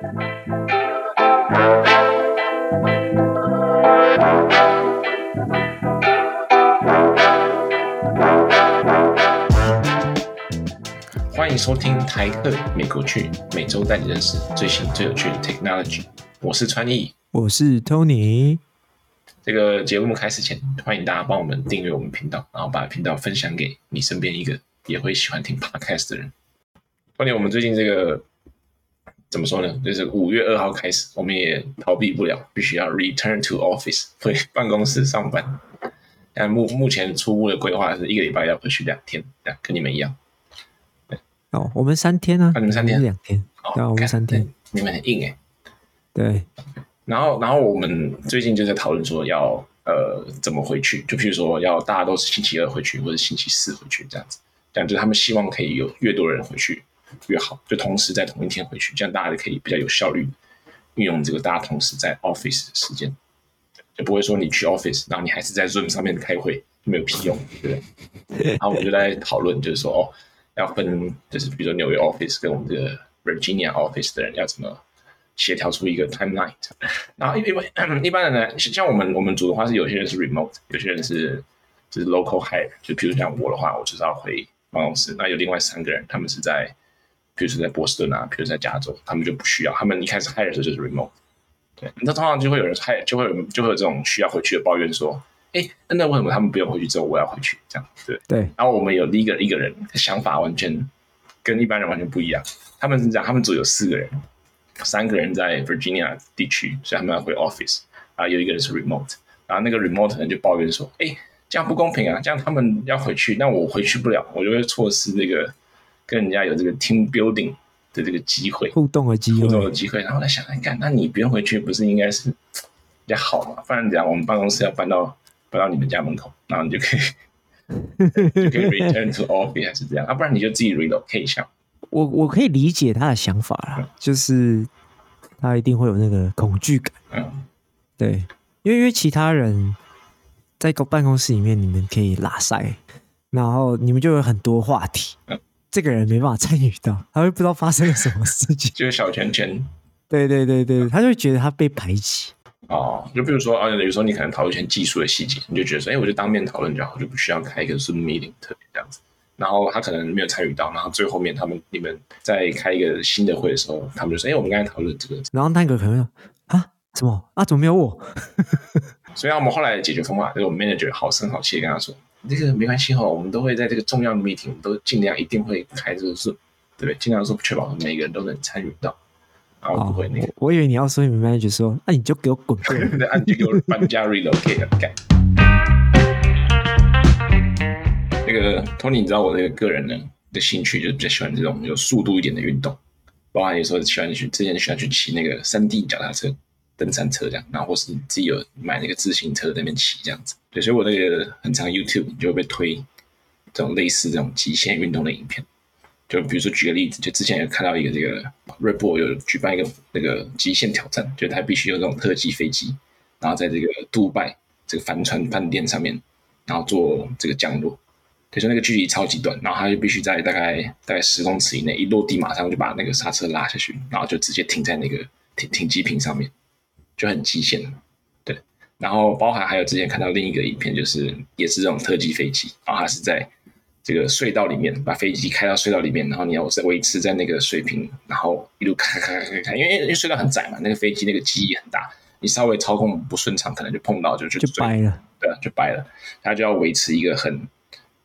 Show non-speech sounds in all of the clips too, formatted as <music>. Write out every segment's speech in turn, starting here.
欢迎收听台客美国趣，每周带你认识最新最有趣的 technology。我是川艺，我是 Tony。这个节目开始前，欢迎大家帮我们订阅我们频道，然后把频道分享给你身边一个也会喜欢听 podcast 的人。Tony，我们最近这个怎么说呢？就是五月二号开始，我们也逃避不了，必须要 return to office，<laughs> 回办公室上班。但目目前初步的规划是一个礼拜要回去两天，跟你们一样。哦，我们三天啊，啊你们三天，两天，对、哦，我们三天，你们很硬哎。对，然后，然后我们最近就在讨论说要呃怎么回去，就譬如说要大家都是星期二回去，或者星期四回去这样子，这样就是他们希望可以有越多人回去越好，就同时在同一天回去，这样大家就可以比较有效率运用这个大家同时在 office 的时间，就不会说你去 office，然后你还是在 Zoom 上面开会，没有屁用，对不对？<laughs> 然后我们就在讨论，就是说哦。要分，就是比如说纽约 office 跟我们这个 Virginia office 的人要怎么协调出一个 timeline。然后因为一般的呢，像我们我们组的话是有些人是 remote，有些人是就是 local hire。就比如像我的话，我就是要回办公室。那有另外三个人，他们是在，比如说在波士顿啊，比如在加州，他们就不需要。他们一开始 hire 的时候就是 remote。对，那通常就会有人 hire，就会有就会有这种需要回去的抱怨说。哎，那为什么他们不用回去之后，我要回去？这样对对。然后我们有一个一个人想法完全跟一般人完全不一样。他们是这样，他们组有四个人，三个人在 Virginia 地区，所以他们要回 office。啊，有一个人是 remote。然后那个 remote 人就抱怨说：“哎，这样不公平啊！这样他们要回去，那我回去不了，我就会错失这个跟人家有这个 team building 的这个机会，互动的机会，互动的机会。”然后来想，哎，干，那你不用回去，不是应该是比较好嘛？不然这样，我们办公室要搬到。搬到你们家门口，然后你就可以 <laughs> 就可以 return to office 还是这样啊？不然你就自己 relocate 一下。我我可以理解他的想法啦，嗯、就是他一定会有那个恐惧感。嗯，对，因为因为其他人在个办公室里面，你们可以拉塞，然后你们就有很多话题。嗯，这个人没办法参与到，他会不知道发生了什么事情，就是小圈圈。对对对对，他就会觉得他被排挤。哦，就比如说啊，有时候你可能讨论一些技术的细节，你就觉得说，哎，我就当面讨论就好，就不需要开一个 Zoom meeting 特别这样子。然后他可能没有参与到，然后最后面他们你们在开一个新的会的时候，他们就说，哎，我们刚才讨论这个，然后那个可能说啊，什么啊，怎么没有我？<laughs> 所以啊我们后来的解决方法就是，我们 manager 好声好气的跟他说，这个没关系哈，我们都会在这个重要的 meeting 都尽量一定会开这个 Zoom，对不对？尽量说确保每个人都能参与到。然后不会那个，哦、我，我以为你要说你们 manager 说，那你就给我滚滚，<laughs> 那你就给我搬家 relocate 干。那个 Tony，你知道我这个个人呢的兴趣就是比较喜欢这种有速度一点的运动，包含有时候喜欢去之前喜欢去骑那个山地脚踏车、登山车这样，然后或是自己有买那个自行车在那边骑这样子。对，所以我那个很常 YouTube 就会被推这种类似这种极限运动的影片。就比如说举个例子，就之前有看到一个这个 Red Bull 有举办一个那个极限挑战，就他必须有这种特技飞机，然后在这个杜拜这个帆船饭店上面，然后做这个降落。就说那个距离超级短，然后他就必须在大概大概十公尺以内，一落地马上就把那个刹车拉下去，然后就直接停在那个停停机坪上面，就很极限。对，然后包含还有之前看到另一个影片，就是也是这种特技飞机，然后它是在。这个隧道里面，把飞机开到隧道里面，然后你要再维持在那个水平，然后一路开开开开开，因为因为隧道很窄嘛，那个飞机那个机翼很大，你稍微操控不顺畅，可能就碰到就就就掰了，对啊，就掰了。它就要维持一个很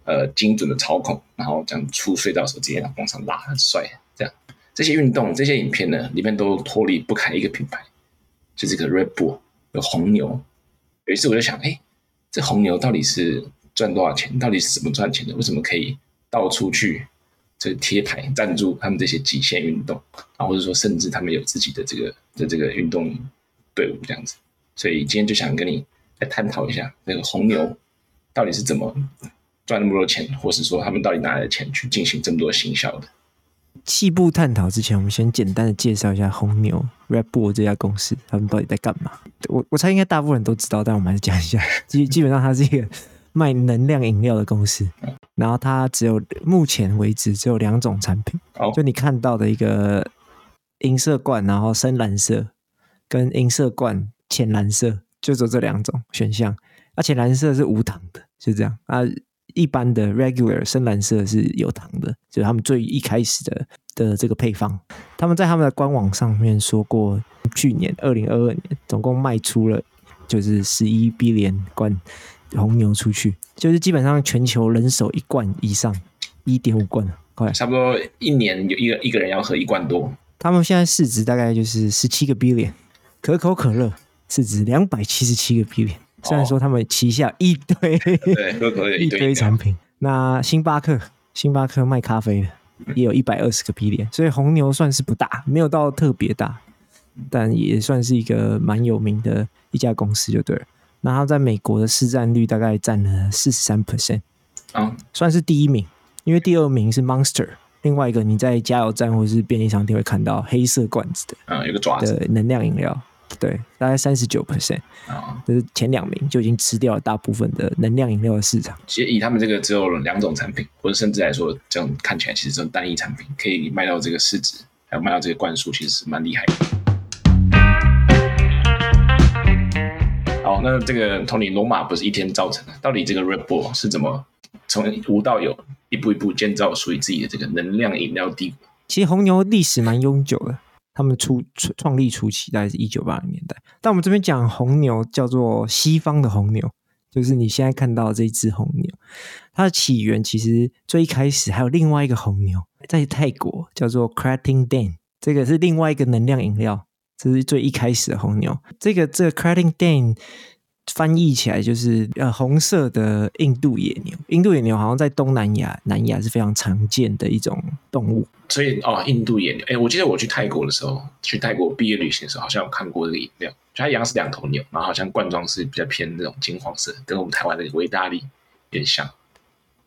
呃精准的操控，然后这样出隧道的时候直接往上拉，很帅。这样这些运动这些影片呢，里面都脱离不开一个品牌，就这个 Red Bull 有红牛。有一次我就想，哎，这红牛到底是？赚多少钱？到底是怎么赚钱的？为什么可以到处去这贴牌赞助他们这些极限运动？啊，或者说甚至他们有自己的这个的这个运动队伍这样子。所以今天就想跟你来探讨一下，那个红牛到底是怎么赚那么多钱，或是说他们到底拿来的钱去进行这么多行销的？细部探讨之前，我们先简单的介绍一下红牛 Red Bull 这家公司，他们到底在干嘛？我我猜应该大部分人都知道，但我们还是讲一下。基基本上它是一个。<laughs> 卖能量饮料的公司，然后它只有目前为止只有两种产品，就你看到的一个银色罐，然后深蓝色，跟银色罐浅蓝色，就走这两种选项。而、啊、浅蓝色是无糖的，就这样啊。一般的 regular 深蓝色是有糖的，就是他们最一开始的的这个配方。他们在他们的官网上面说过，去年二零二二年总共卖出了就是十一 billion 罐红牛出去，就是基本上全球人手一罐以上，一点五罐，快差不多一年有一个一个人要喝一罐多。他们现在市值大概就是十七个 billion，可口可乐市值两百七十七个 billion。虽然说他们旗下 <laughs> <laughs> 一堆一堆产品，那星巴克星巴克卖咖啡的也有一百二十个 billion，所以红牛算是不大，没有到特别大，但也算是一个蛮有名的一家公司就对了。那它在美国的市占率大概占了四十三 percent，啊，算是第一名，因为第二名是 Monster，另外一个你在加油站或者是便利商店会看到黑色罐子的，嗯，有个爪子的能量饮料。对，大概三十九 percent 啊，就是前两名就已经吃掉了大部分的能量饮料的市场。其实以他们这个只有两种产品，或者甚至来说，这样看起来其实这种单一产品可以卖到这个市值，还有卖到这个罐数，其实是蛮厉害的。好，那这个 Tony 罗马不是一天造成的，到底这个 Red Bull 是怎么从无到有，一步一步建造属于自己的这个能量饮料帝国？其实红牛历史蛮悠久的。他们初创立初期大概是一九八零年代，但我们这边讲红牛叫做西方的红牛，就是你现在看到这只红牛，它的起源其实最一开始还有另外一个红牛，在泰国叫做 Creatine Dan，这个是另外一个能量饮料，这是最一开始的红牛，这个这个 Creatine Dan。翻译起来就是呃红色的印度野牛，印度野牛好像在东南亚、南亚是非常常见的一种动物。所以哦，印度野牛，哎，我记得我去泰国的时候，去泰国毕业旅行的时候，好像有看过这个饮料，就它一样是两头牛，然后好像罐装是比较偏那种金黄色，跟我们台湾的维大利有点像。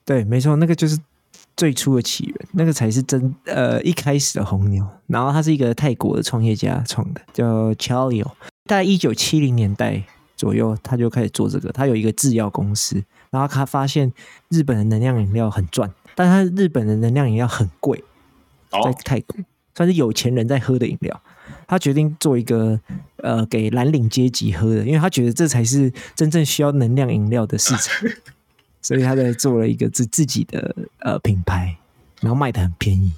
对，没错，那个就是最初的起源，那个才是真呃一开始的红牛。然后它是一个泰国的创业家创的，叫 Chalio，大概一九七零年代。左右，他就开始做这个。他有一个制药公司，然后他发现日本的能量饮料很赚，但他日本的能量饮料很贵，在泰国算是有钱人在喝的饮料。他决定做一个呃给蓝领阶级喝的，因为他觉得这才是真正需要能量饮料的市场，<laughs> 所以他在做了一个自自己的呃品牌，然后卖的很便宜。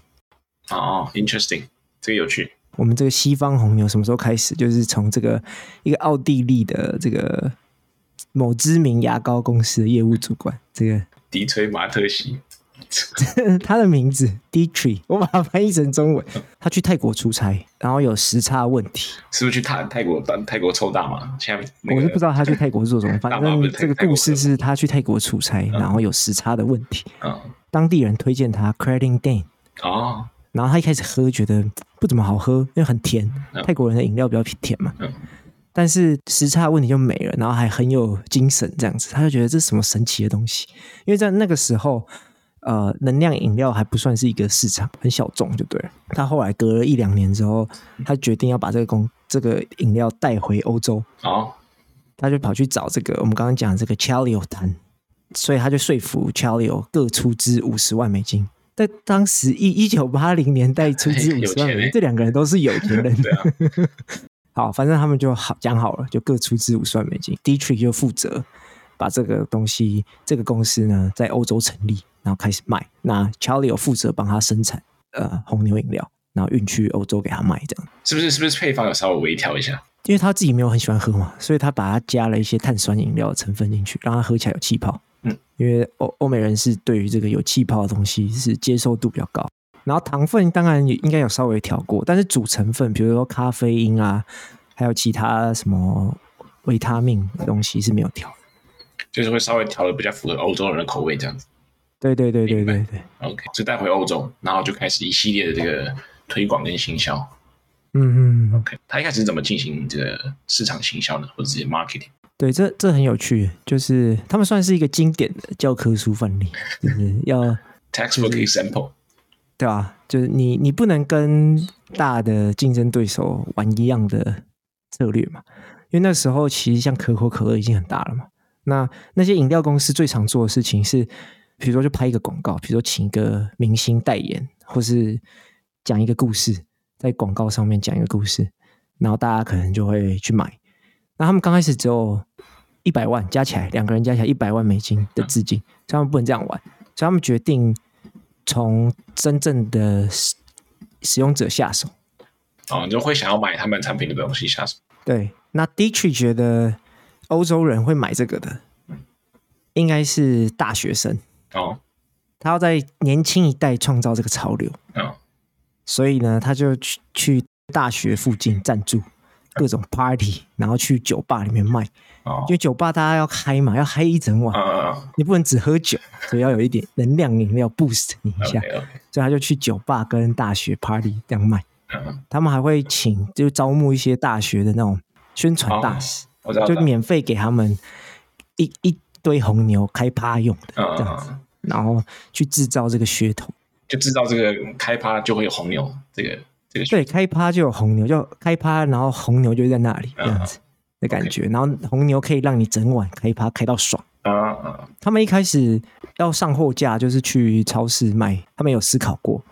哦，interesting，这个有趣。我们这个西方红牛什么时候开始？就是从这个一个奥地利的这个某知名牙膏公司的业务主管，这个迪崔马特西，<laughs> 他的名字 Dietrich，我把它翻译成中文。他去泰国出差，然后有时差问题，是不是去泰泰国泰国抽大麻？现在我是不知道他去泰国做什么，<laughs> 反正这个故事是他去泰国出差，然后有时差的问题。嗯，当地人推荐他 Crediting Dan 哦。然后他一开始喝，觉得 <tsk> 不怎么好喝，因为很甜。泰国人的饮料比较甜嘛。但是时差问题就没了，然后还很有精神，这样子，他就觉得这是什么神奇的东西。因为在那个时候，呃，能量饮料还不算是一个市场，很小众，就对了。他后来隔了一两年之后，他决定要把这个公这个饮料带回欧洲。哦，他就跑去找这个我们刚刚讲的这个 Chalio 谈，所以他就说服 Chalio 各出资五十万美金。在当时一一九八零年代出资五十万美元，欸、这两个人都是有钱人。对啊、<laughs> 好，反正他们就好讲好了，就各出资五十万美金。Dietrich 就负责把这个东西，这个公司呢在欧洲成立，然后开始卖。那 Charlie 有负责帮他生产呃红牛饮料，然后运去欧洲给他卖，这样是不是？是不是配方有稍微微调一下？因为他自己没有很喜欢喝嘛，所以他把它加了一些碳酸饮料的成分进去，让它喝起来有气泡。嗯，因为欧欧美人是对于这个有气泡的东西是接受度比较高，然后糖分当然也应该有稍微调过，但是主成分比如说咖啡因啊，还有其他什么维他命的东西是没有调的，就是会稍微调的比较符合欧洲人的口味这样子。对对对对对对，对，OK，就带回欧洲，然后就开始一系列的这个推广跟行销。嗯嗯，OK，他一开始怎么进行这个市场行销呢，或者是 marketing？对，这这很有趣，就是他们算是一个经典的教科书范例，<laughs> 就是要 textbook example，对吧？就是你你不能跟大的竞争对手玩一样的策略嘛，因为那时候其实像可口可乐已经很大了嘛。那那些饮料公司最常做的事情是，比如说就拍一个广告，比如说请一个明星代言，或是讲一个故事，在广告上面讲一个故事，然后大家可能就会去买。那他们刚开始只有一百万加起来，两个人加起来一百万美金的资金，所以他们不能这样玩，所以他们决定从真正的使使用者下手。哦，你就会想要买他们产品的东西下手。对，那 Dietrich 觉得欧洲人会买这个的，应该是大学生哦。他要在年轻一代创造这个潮流，哦，所以呢，他就去去大学附近赞助各种 party，然后去酒吧里面卖。哦，因为酒吧大家要嗨嘛，要嗨一整晚，哦，你不能只喝酒，所以要有一点能量饮料 boost 你一下。Okay, okay. 所以他就去酒吧跟大学 party 这样卖。他们还会请，就招募一些大学的那种宣传大使，哦、就免费给他们一一堆红牛开趴用的这样子，嗯、然后去制造这个噱头，就知道这个开趴就会有红牛这个这个对，开趴就有红牛，就开趴，然后红牛就在那里这样子的感觉，嗯、然后红牛可以让你整晚开趴开到爽。嗯嗯、他们一开始要上货架，就是去超市卖，他们有思考过。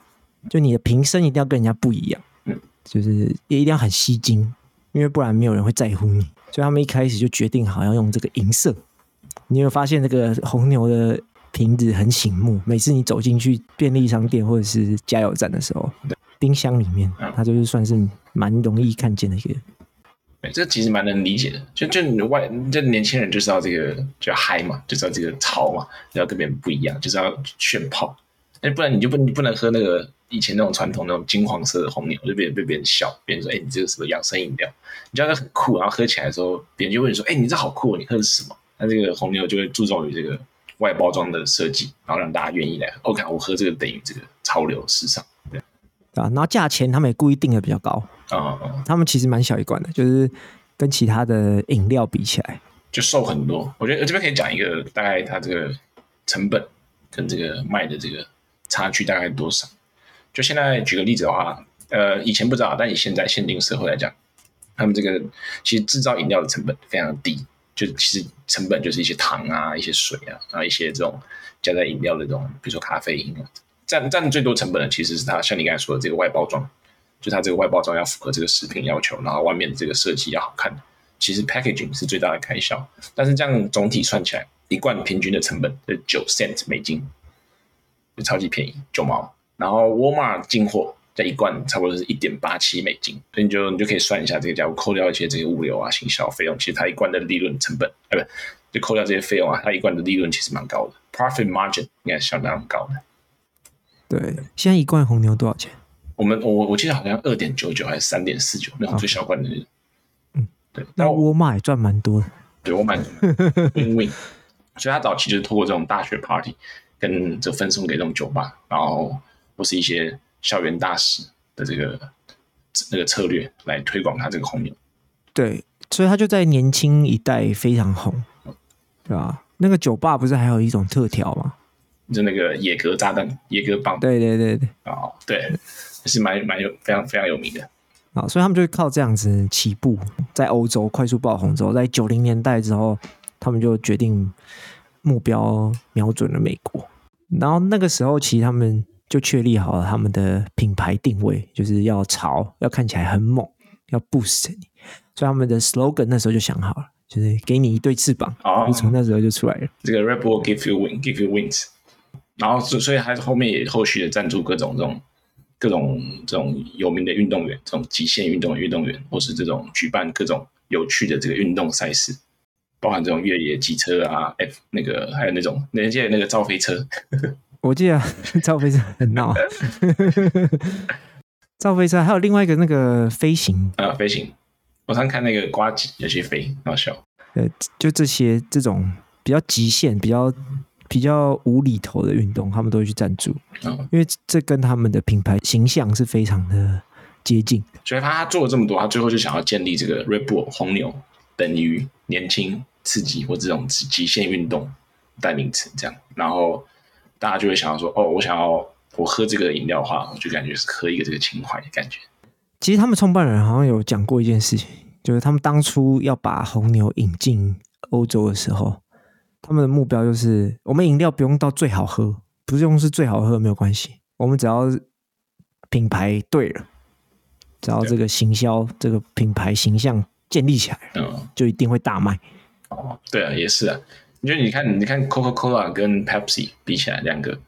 就你的瓶身一定要跟人家不一样，嗯，就是也一定要很吸睛，因为不然没有人会在乎你。所以他们一开始就决定好要用这个银色。你有没有发现这个红牛的瓶子很醒目？每次你走进去便利商店或者是加油站的时候，冰箱里面它就是算是蛮容易看见的一个。对，这其实蛮能理解的。就就你的外，就年轻人就知道这个就要嗨嘛，就知道这个潮嘛，要跟别人不一样，就是要炫泡。哎，不然你就不你不能喝那个。以前那种传统那种金黄色的红牛，就被被别人笑，别人说：“哎，你这个什么养生饮料？”你觉得很酷，然后喝起来的时候，别人就问你说：“哎，你这好酷，你喝的是什么？”那这个红牛就会注重于这个外包装的设计，然后让大家愿意来喝。OK，我喝这个等于这个潮流时尚，对啊。然后价钱他们也故意定的比较高啊，嗯、他们其实蛮小一罐的，就是跟其他的饮料比起来就瘦很多。我觉得这边可以讲一个大概它这个成本跟这个卖的这个差距大概多少。就现在举个例子的话，呃，以前不知道，但以现在限定社会来讲，他们这个其实制造饮料的成本非常低，就其实成本就是一些糖啊、一些水啊，然后一些这种加在饮料的这种，比如说咖啡因啊，占占最多成本的其实是它，像你刚才说的这个外包装，就它这个外包装要符合这个食品要求，然后外面的这个设计要好看，其实 packaging 是最大的开销，但是这样总体算起来，一罐平均的成本是九 cent 美金，就超级便宜，九毛。然后沃尔玛进货这一罐差不多是一点八七美金，所以你就你就可以算一下这个价，扣掉一些这些物流啊、行销费用，其实它一罐的利润成本，哎，不，就扣掉这些费用啊，它一罐的利润其实蛮高的，profit margin 应该是相当高的。对，现在一罐红牛多少钱？我们我我记得好像二点九九还是三点四九那种最小罐的那种。嗯，对。那沃尔玛也赚蛮多的。对，我买 win win，所以他早期就是透过这种大学 party 跟这分送给这种酒吧，然后。或是一些校园大使的这个那个策略来推广他这个红牛，对，所以他就在年轻一代非常红，对吧？那个酒吧不是还有一种特调吗？就那个野格炸弹、野格棒，对对对对，哦，对，还是蛮蛮有非常非常有名的啊。所以他们就靠这样子起步，在欧洲快速爆红之后，在九零年代之后，他们就决定目标瞄准了美国，然后那个时候其实他们。就确立好了他们的品牌定位，就是要潮，要看起来很猛，要 boost 你。所以他们的 slogan 那时候就想好了，就是给你一对翅膀，就从、oh, 那时候就出来了。这个 Red Bull give you wing, give you wings。然后所以还是后面也后续的赞助各种这种各种这种有名的运动员，这种极限运动的运动员，或是这种举办各种有趣的这个运动赛事，包含这种越野机车啊，F 那个还有那种那届那个造飞车。我记得赵飞车很闹，<laughs> 赵飞车还有另外一个那个飞行啊，飞行。我常看那个瓜子有些飞，很好笑。呃，就这些这种比较极限、比较比较无厘头的运动，他们都会去赞助，嗯、因为这跟他们的品牌形象是非常的接近。所以他做了这么多，他最后就想要建立这个 Red Bull 红牛等于年轻、刺激或这种极限运动代名词，这样，然后。大家就会想要说：“哦，我想要我喝这个饮料的话，我就感觉是喝一个这个情怀的感觉。”其实他们创办人好像有讲过一件事情，就是他们当初要把红牛引进欧洲的时候，他们的目标就是：我们饮料不用到最好喝，不是用是最好喝没有关系，我们只要品牌对了，只要这个行销这个品牌形象建立起来，嗯，就一定会大卖。哦，对啊，也是啊。你觉得你看，你看 Coca-Cola 跟 Pepsi 比起来，两个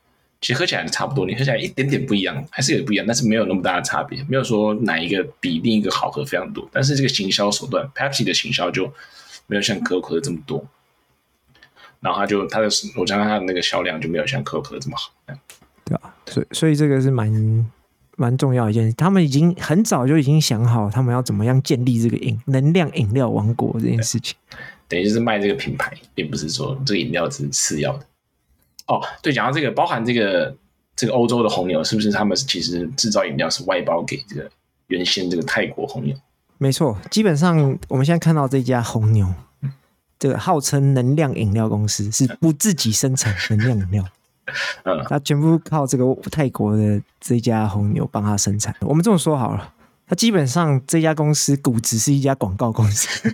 其实喝起来差不多，你喝起来一点点不一样，还是有不一样，但是没有那么大的差别，没有说哪一个比另一个好喝非常多。但是这个行销手段，Pepsi 的行销就没有像可口可乐这么多，然后他就他的我讲他的那个销量就没有像可口可乐这么好，对吧？所以所以这个是蛮蛮重要的一件事，他们已经很早就已经想好，他们要怎么样建立这个饮能量饮料王国这件事情。等于就是卖这个品牌，并不是说这个饮料只是次要的。哦，对，讲到这个，包含这个这个欧洲的红牛，是不是他们其实制造饮料是外包给这个原先这个泰国红牛？没错，基本上我们现在看到这家红牛，这个号称能量饮料公司是不自己生产能量饮料，<laughs> 嗯，它全部靠这个泰国的这家红牛帮他生产。我们这么说好了。他基本上这家公司股值是一家广告公司，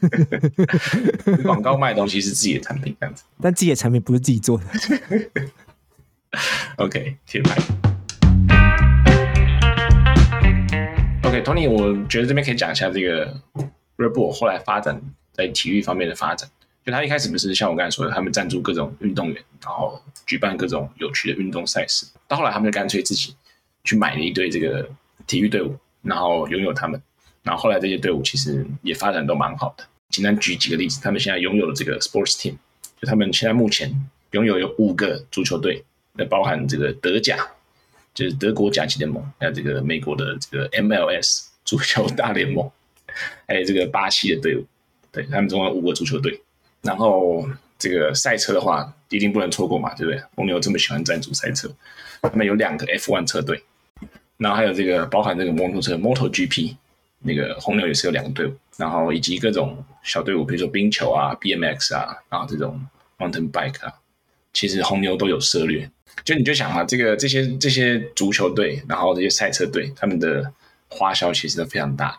<laughs> 广告卖的东西是自己的产品这样子，但自己的产品不是自己做的。<laughs> OK，铁牌。OK，Tony，我觉得这边可以讲一下这个 Red Bull 后来发展在体育方面的发展。就他一开始不是像我刚才说的，他们赞助各种运动员，然后举办各种有趣的运动赛事。到后来，他们就干脆自己去买了一队这个体育队伍。然后拥有他们，然后后来这些队伍其实也发展都蛮好的。简单举几个例子，他们现在拥有了这个 Sports Team，就他们现在目前拥有有五个足球队，那包含这个德甲，就是德国甲级联盟，还有这个美国的这个 MLS <laughs> 足球大联盟，还有这个巴西的队伍，对，他们总共有五个足球队。然后这个赛车的话，一定不能错过嘛，对不对？红牛这么喜欢赞助赛车，他们有两个 F1 车队。然后还有这个包含这个摩托车 MotoGP，那个红牛也是有两个队伍，然后以及各种小队伍，比如说冰球啊、BMX 啊，然后这种 Mountain Bike 啊，其实红牛都有涉猎。就你就想嘛，这个这些这些足球队，然后这些赛车队，他们的花销其实都非常大，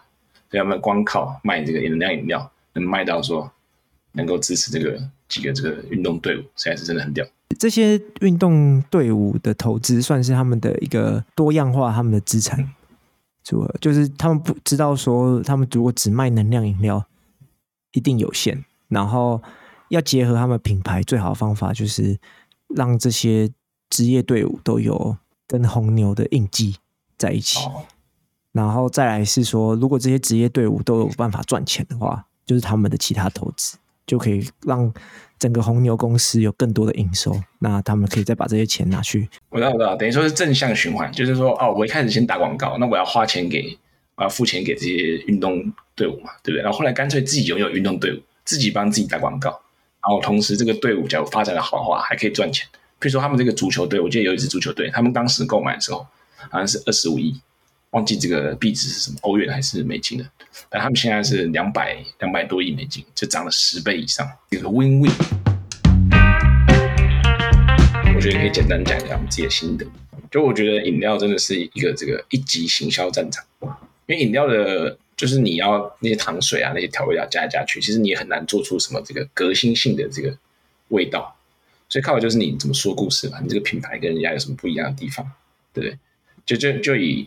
所以他们光靠卖这个能量饮料，能卖到说能够支持这个几个这个运动队伍，实在是真的很屌。这些运动队伍的投资算是他们的一个多样化，他们的资产，主就是他们不知道说，他们如果只卖能量饮料，一定有限。然后要结合他们品牌，最好的方法就是让这些职业队伍都有跟红牛的印记在一起。然后再来是说，如果这些职业队伍都有办法赚钱的话，就是他们的其他投资就可以让。整个红牛公司有更多的营收，那他们可以再把这些钱拿去。我知道，我知道，等于说是正向循环，就是说，哦，我一开始先打广告，那我要花钱给，我要付钱给这些运动队伍嘛，对不对？然后后来干脆自己拥有运动队伍，自己帮自己打广告，然后同时这个队伍假如发展的好的话，还可以赚钱。比如说他们这个足球队，我记得有一支足球队，他们当时购买的时候好像是二十五亿，忘记这个币值是什么，欧元还是美金的。但他们现在是两百两百多亿美金，就涨了十倍以上，这个 win win。我觉得可以简单讲一下我们自己的心得。就我觉得饮料真的是一个这个一级行销战场，因为饮料的，就是你要那些糖水啊，那些调味料加来加去，其实你也很难做出什么这个革新性的这个味道。所以靠的就是你怎么说故事嘛，你这个品牌跟人家有什么不一样的地方，对不对？就就就以。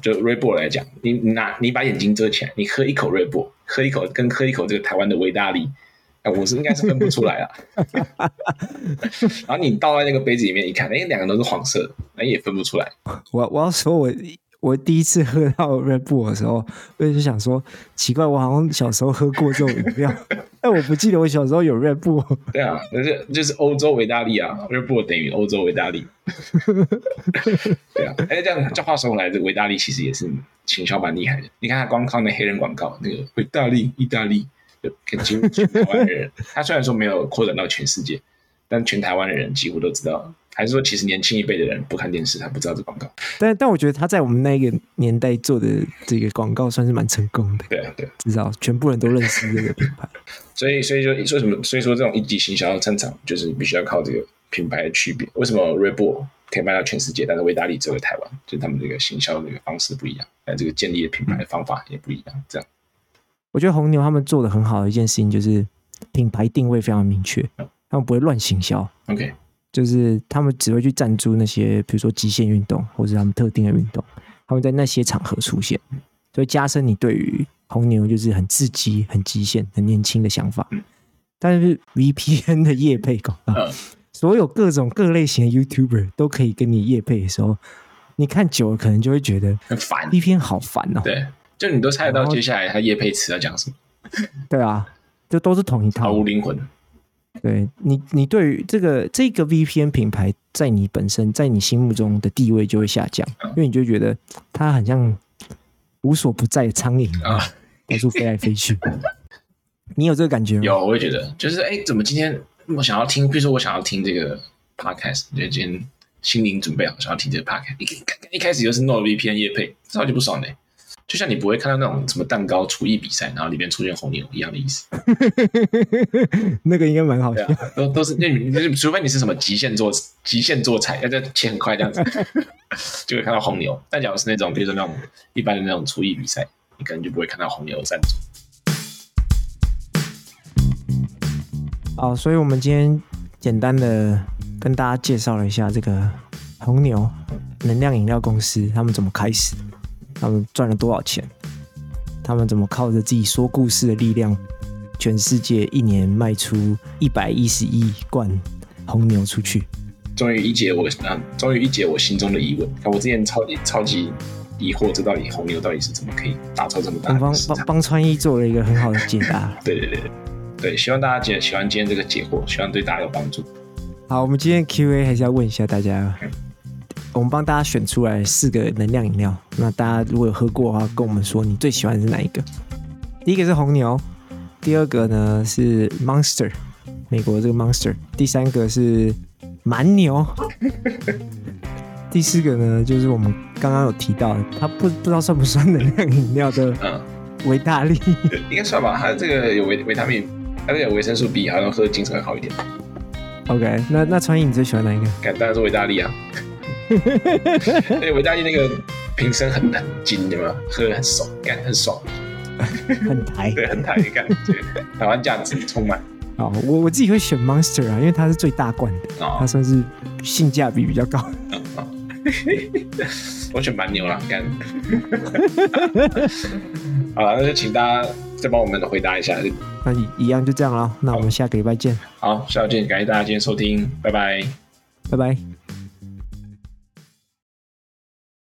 就 r e b o 来讲，你拿你把眼睛遮起来，你喝一口 r e b o 喝一口跟喝一口这个台湾的维大利，哎，我是应该是分不出来啊。<laughs> 然后你倒在那个杯子里面一看，哎，两个都是黄色的，哎也分不出来。我我要说我。我第一次喝到 Red Bull 的时候，我就想说奇怪，我好像小时候喝过这种饮料，<laughs> 但我不记得我小时候有 Red Bull。对啊，那就就是欧洲维大利啊，Red Bull 等于欧洲维大利。对啊，哎，这样这话说回来，这维大利其实也是行销蛮厉害的。你看他光靠那黑人广告，那个维大利意大利，就跟几乎全台湾人，他虽然说没有扩展到全世界，但全台湾的人几乎都知道。还是说，其实年轻一辈的人不看电视，他不知道这广告。但但我觉得他在我们那个年代做的这个广告算是蛮成功的。对啊，对，至少全部人都认识这个品牌。<laughs> 所以，所以说，说什么？所以说，这种一级行销战场就是必须要靠这个品牌的区别。为什么 Bull 可以卖到全世界，但是维达利只有台湾？就是他们这个行销的这个方式不一样，还有这个建立的品牌的方法也不一样。这样，我觉得红牛他们做的很好的一件事情就是品牌定位非常明确，他们不会乱行销。OK。就是他们只会去赞助那些，比如说极限运动或者他们特定的运动，他们在那些场合出现。就会加深你对于红牛就是很刺激、很极限、很年轻的想法。嗯、但是 VPN 的业配广告，嗯、所有各种各类型的 YouTuber 都可以跟你业配的时候，你看久了可能就会觉得很烦，VPN 好烦哦。对，就你都猜得到接下来他业配词要讲什么。对啊，就都是同一套，毫无灵魂。对你，你对于这个这个 VPN 品牌，在你本身在你心目中的地位就会下降，嗯、因为你就觉得它很像无所不在的苍蝇啊，到处飞来飞去。<laughs> 你有这个感觉吗？有，我也觉得，就是哎，怎么今天我想要听，比如说我想要听这个 podcast，就今天心灵准备好想要听这个 podcast，一一开始又是 NordVPN 夜配，超级不爽的。就像你不会看到那种什么蛋糕厨艺比赛，然后里面出现红牛一样的意思。<laughs> 那个应该蛮好笑，啊、都都是那你除非你是什么极限做极限做菜，要这切很快这样子，<laughs> 就会看到红牛。但假如是那种比如说那种一般的那种厨艺比赛，你可能就不会看到红牛赞助。好，所以我们今天简单的跟大家介绍了一下这个红牛能量饮料公司，他们怎么开始。他们赚了多少钱？他们怎么靠着自己说故事的力量，全世界一年卖出一百一十亿罐红牛出去？终于一解我啊，终于一解我心中的疑问。我之前超级超级疑惑，这到底红牛到底是怎么可以打造这么大的？帮帮帮川一做了一个很好的解答。<laughs> 对对对对，希望大家解喜欢今天这个解惑，希望对大家有帮助。好，我们今天 Q&A 还是要问一下大家。嗯我们帮大家选出来四个能量饮料，那大家如果有喝过的话，跟我们说你最喜欢的是哪一个？第一个是红牛，第二个呢是 Monster，美国这个 Monster，第三个是蛮牛，第四个呢就是我们刚刚有提到的，它不不知道算不算能量饮料的维大利，应该算吧，它这个有维维他命，它这个有维生素 B，好像喝精神会好一点。OK，那那川一你最喜欢哪一个？当然是维大利啊。<laughs> 哎，维大利那个瓶身很很紧，有没有？喝很爽，感很爽，很台，对，很台的感觉，台湾价值充满。<laughs> 哦，我我自己会选 Monster 啊，因为它是最大罐的，哦、它算是性价比比较高。哦哦、<laughs> 我选蛮牛了，干。好了，那就请大家再帮我们回答一下。那一样就这样了，那我们下个礼拜见。好，下周见，感谢大家今天收听，拜拜，拜拜。